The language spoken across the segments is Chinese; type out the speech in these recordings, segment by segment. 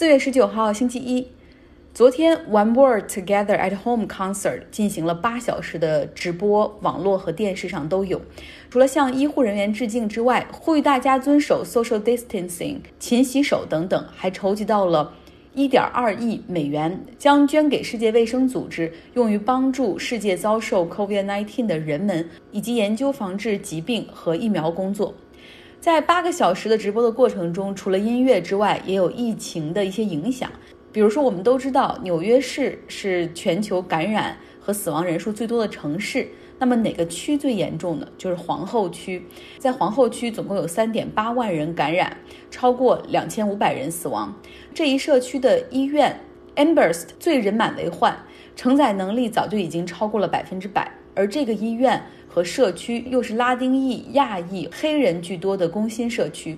四月十九号，星期一，昨天 One World Together at Home Concert 进行了八小时的直播，网络和电视上都有。除了向医护人员致敬之外，呼吁大家遵守 social distancing、勤洗手等等，还筹集到了一点二亿美元，将捐给世界卫生组织，用于帮助世界遭受 COVID-19 的人们，以及研究防治疾病和疫苗工作。在八个小时的直播的过程中，除了音乐之外，也有疫情的一些影响。比如说，我们都知道纽约市是全球感染和死亡人数最多的城市。那么哪个区最严重呢？就是皇后区。在皇后区，总共有三点八万人感染，超过两千五百人死亡。这一社区的医院 Amberst 最人满为患，承载能力早就已经超过了百分之百。而这个医院。和社区又是拉丁裔、亚裔、黑人居多的工薪社区。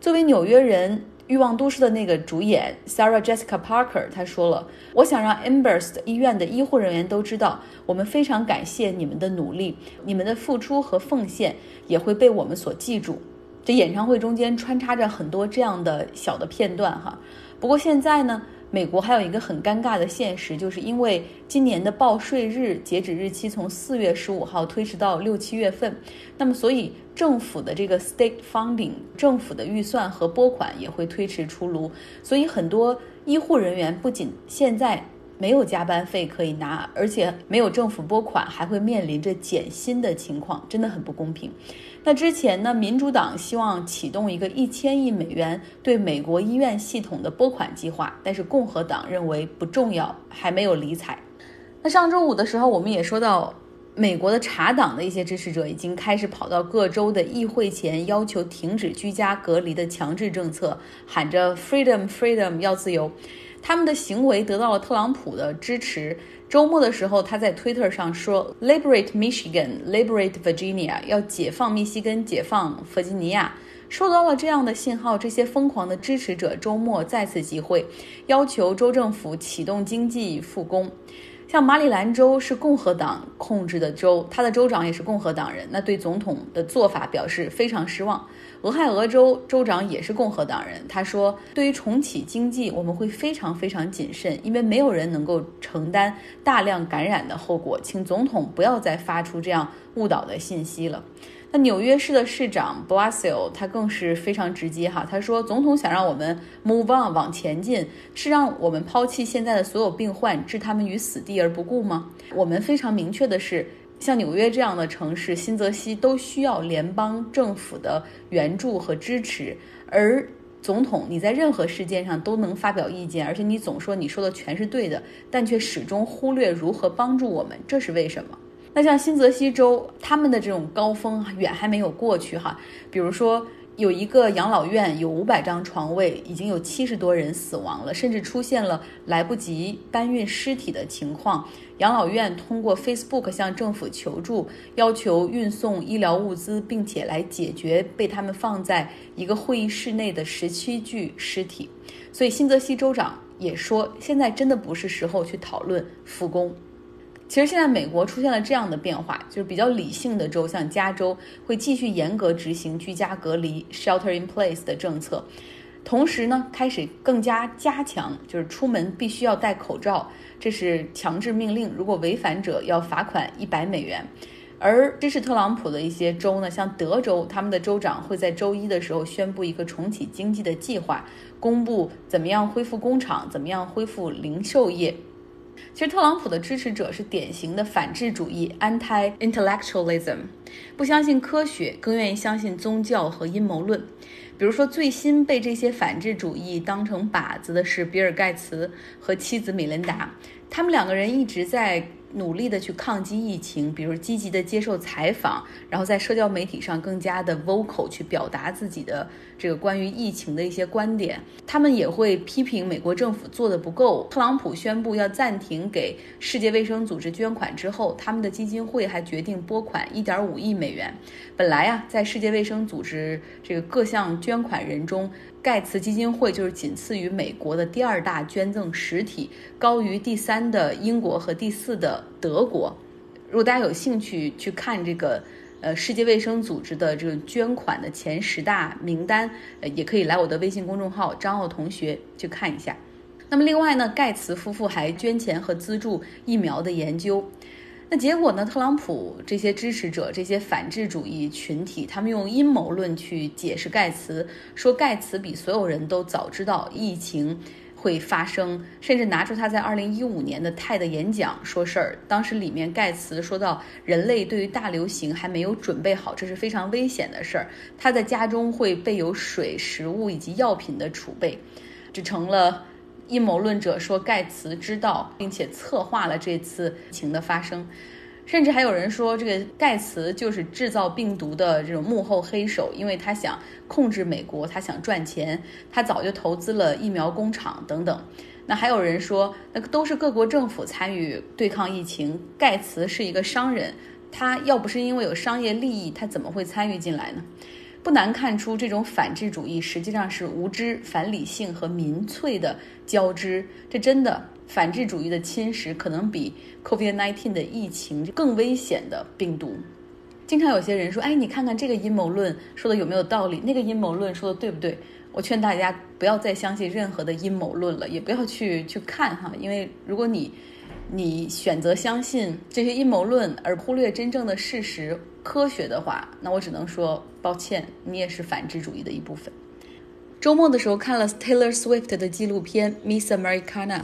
作为纽约人，《欲望都市》的那个主演 Sarah Jessica Parker，他说了：“我想让 Ambers 医院的医护人员都知道，我们非常感谢你们的努力，你们的付出和奉献也会被我们所记住。”这演唱会中间穿插着很多这样的小的片段哈。不过现在呢？美国还有一个很尴尬的现实，就是因为今年的报税日截止日期从四月十五号推迟到六七月份，那么所以政府的这个 state funding 政府的预算和拨款也会推迟出炉，所以很多医护人员不仅现在。没有加班费可以拿，而且没有政府拨款，还会面临着减薪的情况，真的很不公平。那之前呢，民主党希望启动一个一千亿美元对美国医院系统的拨款计划，但是共和党认为不重要，还没有理睬。那上周五的时候，我们也说到，美国的茶党的一些支持者已经开始跑到各州的议会前，要求停止居家隔离的强制政策，喊着 “freedom freedom” 要自由。他们的行为得到了特朗普的支持。周末的时候，他在推特上说：“Liberate Michigan, liberate Virginia，要解放密西根，解放弗吉尼亚。”收到了这样的信号，这些疯狂的支持者周末再次集会，要求州政府启动经济复工。像马里兰州是共和党控制的州，他的州长也是共和党人，那对总统的做法表示非常失望。俄亥俄州州长也是共和党人，他说：“对于重启经济，我们会非常非常谨慎，因为没有人能够承担大量感染的后果，请总统不要再发出这样误导的信息了。”那纽约市的市长 Blasio 他更是非常直接哈，他说总统想让我们 move on 往前进，是让我们抛弃现在的所有病患，置他们于死地而不顾吗？我们非常明确的是，像纽约这样的城市，新泽西都需要联邦政府的援助和支持。而总统你在任何事件上都能发表意见，而且你总说你说的全是对的，但却始终忽略如何帮助我们，这是为什么？那像新泽西州，他们的这种高峰远还没有过去哈。比如说，有一个养老院有五百张床位，已经有七十多人死亡了，甚至出现了来不及搬运尸体的情况。养老院通过 Facebook 向政府求助，要求运送医疗物资，并且来解决被他们放在一个会议室内的十七具尸体。所以新泽西州长也说，现在真的不是时候去讨论复工。其实现在美国出现了这样的变化，就是比较理性的州，像加州会继续严格执行居家隔离 （shelter in place） 的政策，同时呢，开始更加加强，就是出门必须要戴口罩，这是强制命令，如果违反者要罚款一百美元。而支持特朗普的一些州呢，像德州，他们的州长会在周一的时候宣布一个重启经济的计划，公布怎么样恢复工厂，怎么样恢复零售业。其实特朗普的支持者是典型的反智主义 （anti-intellectualism），不相信科学，更愿意相信宗教和阴谋论。比如说，最新被这些反智主义当成靶子的是比尔·盖茨和妻子米琳达，他们两个人一直在。努力的去抗击疫情，比如积极的接受采访，然后在社交媒体上更加的 vocal 去表达自己的这个关于疫情的一些观点。他们也会批评美国政府做的不够。特朗普宣布要暂停给世界卫生组织捐款之后，他们的基金会还决定拨款1.5亿美元。本来啊，在世界卫生组织这个各项捐款人中，盖茨基金会就是仅次于美国的第二大捐赠实体，高于第三的英国和第四的德国。如果大家有兴趣去看这个呃世界卫生组织的这个捐款的前十大名单，呃，也可以来我的微信公众号张奥同学去看一下。那么另外呢，盖茨夫妇还捐钱和资助疫苗的研究。那结果呢？特朗普这些支持者、这些反智主义群体，他们用阴谋论去解释盖茨，说盖茨比所有人都早知道疫情会发生，甚至拿出他在2015年的泰的演讲说事儿。当时里面盖茨说到，人类对于大流行还没有准备好，这是非常危险的事儿。他在家中会备有水、食物以及药品的储备，这成了。阴谋论者说盖茨知道并且策划了这次疫情的发生，甚至还有人说这个盖茨就是制造病毒的这种幕后黑手，因为他想控制美国，他想赚钱，他早就投资了疫苗工厂等等。那还有人说，那都是各国政府参与对抗疫情，盖茨是一个商人，他要不是因为有商业利益，他怎么会参与进来呢？不难看出，这种反智主义实际上是无知、反理性和民粹的交织。这真的反智主义的侵蚀，可能比 COVID-19 的疫情更危险的病毒。经常有些人说：“哎，你看看这个阴谋论说的有没有道理？那个阴谋论说的对不对？”我劝大家不要再相信任何的阴谋论了，也不要去去看哈，因为如果你你选择相信这些阴谋论而忽略真正的事实。科学的话，那我只能说抱歉，你也是反智主义的一部分。周末的时候看了 Taylor Swift 的纪录片《Miss Americana》，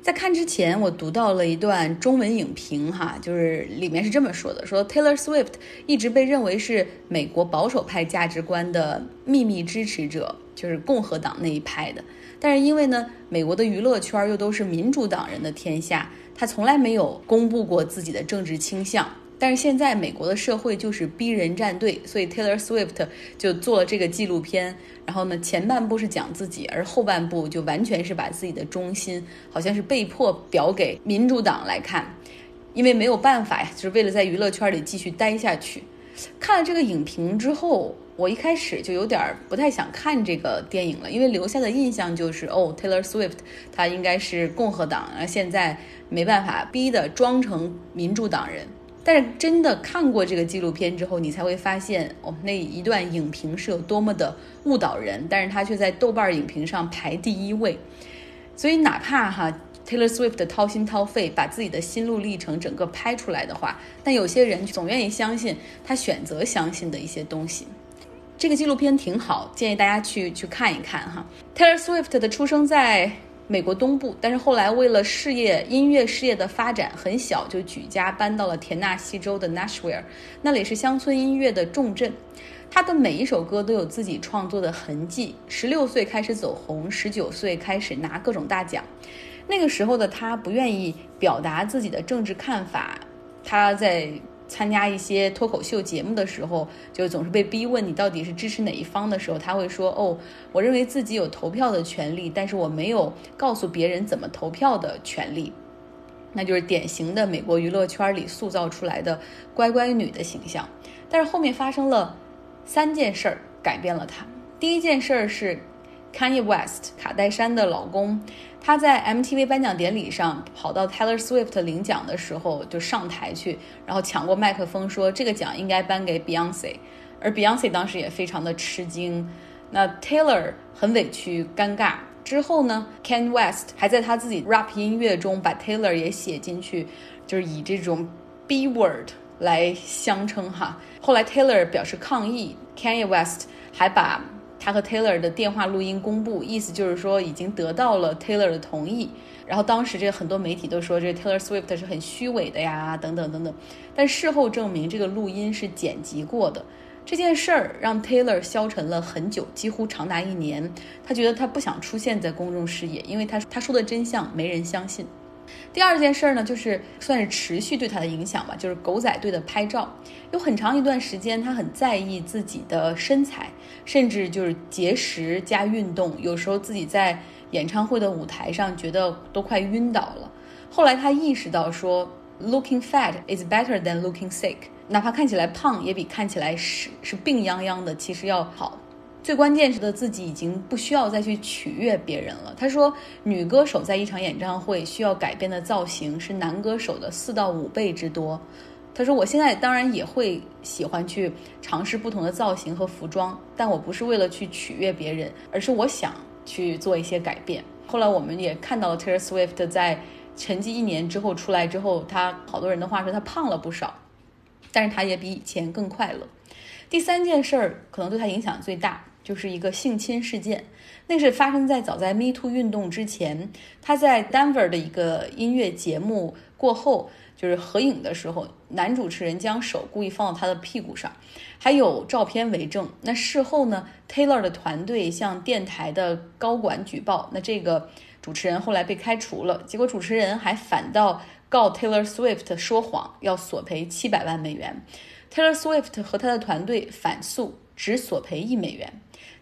在看之前我读到了一段中文影评，哈，就是里面是这么说的：说 Taylor Swift 一直被认为是美国保守派价值观的秘密支持者，就是共和党那一派的。但是因为呢，美国的娱乐圈又都是民主党人的天下，他从来没有公布过自己的政治倾向。但是现在美国的社会就是逼人站队，所以 Taylor Swift 就做了这个纪录片。然后呢，前半部是讲自己，而后半部就完全是把自己的中心，好像是被迫表给民主党来看，因为没有办法呀，就是为了在娱乐圈里继续待下去。看了这个影评之后，我一开始就有点不太想看这个电影了，因为留下的印象就是哦，Taylor Swift 他应该是共和党，啊，现在没办法逼的装成民主党人。但是真的看过这个纪录片之后，你才会发现哦，那一段影评是有多么的误导人。但是他却在豆瓣影评上排第一位。所以哪怕哈 Taylor Swift 掏心掏肺把自己的心路历程整个拍出来的话，但有些人总愿意相信他选择相信的一些东西。这个纪录片挺好，建议大家去去看一看哈。Taylor Swift 的出生在。美国东部，但是后来为了事业、音乐事业的发展，很小就举家搬到了田纳西州的 Nashville，那里是乡村音乐的重镇。他的每一首歌都有自己创作的痕迹。十六岁开始走红，十九岁开始拿各种大奖。那个时候的他不愿意表达自己的政治看法，他在。参加一些脱口秀节目的时候，就总是被逼问你到底是支持哪一方的时候，他会说：“哦，我认为自己有投票的权利，但是我没有告诉别人怎么投票的权利。”那就是典型的美国娱乐圈里塑造出来的乖乖女的形象。但是后面发生了三件事儿，改变了她。第一件事儿是 Kanye West 卡戴珊的老公。他在 MTV 颁奖典礼上跑到 Taylor Swift 领奖的时候，就上台去，然后抢过麦克风说这个奖应该颁给 Beyonce，而 Beyonce 当时也非常的吃惊。那 Taylor 很委屈尴尬。之后呢，Ken West 还在他自己 rap 音乐中把 Taylor 也写进去，就是以这种 B word 来相称哈。后来 Taylor 表示抗议，Kanye West 还把。他和 Taylor 的电话录音公布，意思就是说已经得到了 Taylor 的同意。然后当时这个很多媒体都说这 Taylor Swift 是很虚伪的呀，等等等等。但事后证明这个录音是剪辑过的。这件事儿让 Taylor 消沉了很久，几乎长达一年。他觉得他不想出现在公众视野，因为他他说的真相没人相信。第二件事儿呢，就是算是持续对他的影响吧，就是狗仔队的拍照，有很长一段时间，他很在意自己的身材，甚至就是节食加运动，有时候自己在演唱会的舞台上觉得都快晕倒了。后来他意识到说，looking fat is better than looking sick，哪怕看起来胖，也比看起来是是病殃殃的其实要好。最关键是的，自己已经不需要再去取悦别人了。他说，女歌手在一场演唱会需要改变的造型是男歌手的四到五倍之多。他说：“我现在当然也会喜欢去尝试不同的造型和服装，但我不是为了去取悦别人，而是我想去做一些改变。”后来我们也看到了 Taylor Swift 在沉寂一年之后出来之后，他好多人的话说他胖了不少，但是他也比以前更快乐。第三件事儿可能对他影响最大，就是一个性侵事件。那是发生在早在 Me Too 运动之前，他在 Denver 的一个音乐节目过后，就是合影的时候，男主持人将手故意放到他的屁股上，还有照片为证。那事后呢，Taylor 的团队向电台的高管举报，那这个主持人后来被开除了。结果主持人还反倒告 Taylor Swift 说谎，要索赔七百万美元。Taylor Swift 和他的团队反诉，只索赔一美元。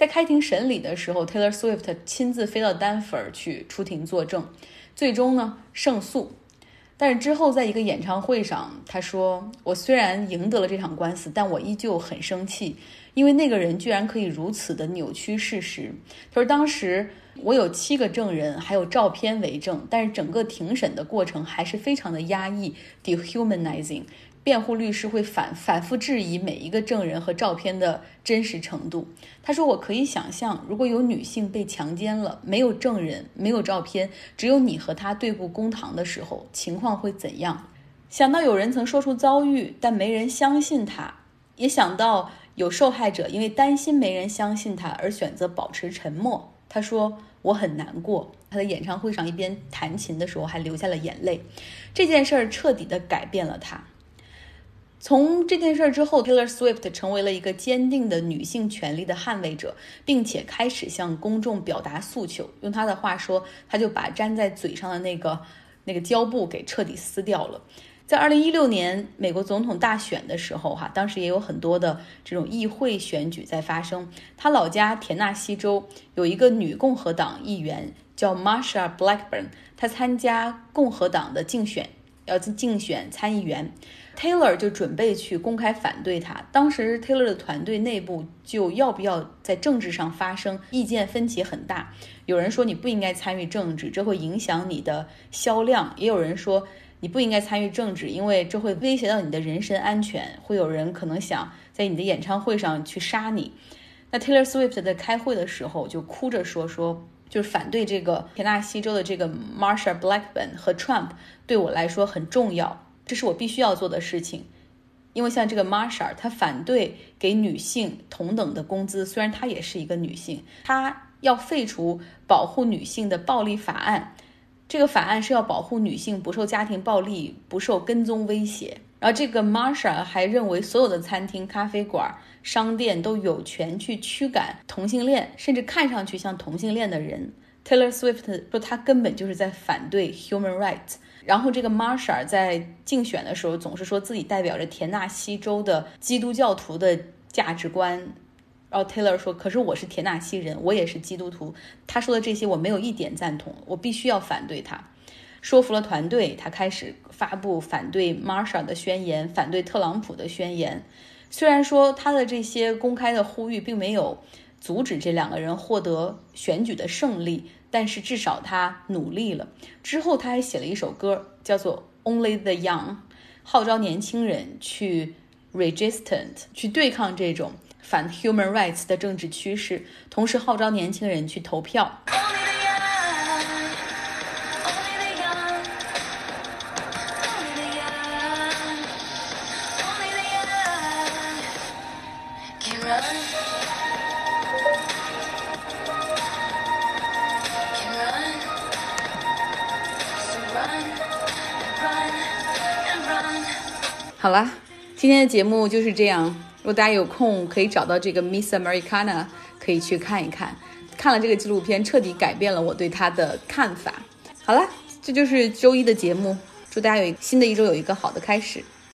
在开庭审理的时候，Taylor Swift 亲自飞到丹佛去出庭作证，最终呢胜诉。但是之后在一个演唱会上，他说：“我虽然赢得了这场官司，但我依旧很生气，因为那个人居然可以如此的扭曲事实。”他说：“当时我有七个证人，还有照片为证，但是整个庭审的过程还是非常的压抑，dehumanizing。”辩护律师会反反复质疑每一个证人和照片的真实程度。他说：“我可以想象，如果有女性被强奸了，没有证人，没有照片，只有你和她对簿公堂的时候，情况会怎样？想到有人曾说出遭遇，但没人相信他，也想到有受害者因为担心没人相信他而选择保持沉默。”他说：“我很难过。”他在演唱会上一边弹琴的时候还流下了眼泪。这件事儿彻底的改变了他。从这件事之后，Taylor Swift 成为了一个坚定的女性权利的捍卫者，并且开始向公众表达诉求。用她的话说，她就把粘在嘴上的那个那个胶布给彻底撕掉了。在二零一六年美国总统大选的时候，哈，当时也有很多的这种议会选举在发生。他老家田纳西州有一个女共和党议员叫 Marsha Blackburn，她参加共和党的竞选，要竞选参议员。Taylor 就准备去公开反对他。当时 Taylor 的团队内部就要不要在政治上发声，意见分歧很大。有人说你不应该参与政治，这会影响你的销量；也有人说你不应该参与政治，因为这会威胁到你的人身安全。会有人可能想在你的演唱会上去杀你。那 Taylor Swift 在开会的时候就哭着说：“说就是反对这个田纳西州的这个 Marsha Blackburn 和 Trump 对我来说很重要。”这是我必须要做的事情，因为像这个 Marsha，她反对给女性同等的工资，虽然她也是一个女性，她要废除保护女性的暴力法案。这个法案是要保护女性不受家庭暴力、不受跟踪威胁。然后这个 Marsha 还认为，所有的餐厅、咖啡馆、商店都有权去驱赶同性恋，甚至看上去像同性恋的人。Taylor Swift 说，他根本就是在反对 human rights。然后这个 Marsha 在竞选的时候总是说自己代表着田纳西州的基督教徒的价值观，然后 Taylor 说：“可是我是田纳西人，我也是基督徒。”他说的这些我没有一点赞同，我必须要反对他。说服了团队，他开始发布反对 Marsha 的宣言，反对特朗普的宣言。虽然说他的这些公开的呼吁并没有阻止这两个人获得选举的胜利。但是至少他努力了。之后他还写了一首歌，叫做《Only the Young》，号召年轻人去 resistant 去对抗这种反 human rights 的政治趋势，同时号召年轻人去投票。好了，今天的节目就是这样。如果大家有空，可以找到这个 Miss Americana，可以去看一看。看了这个纪录片，彻底改变了我对她的看法。好了，这就是周一的节目。祝大家有新的一周有一个好的开始。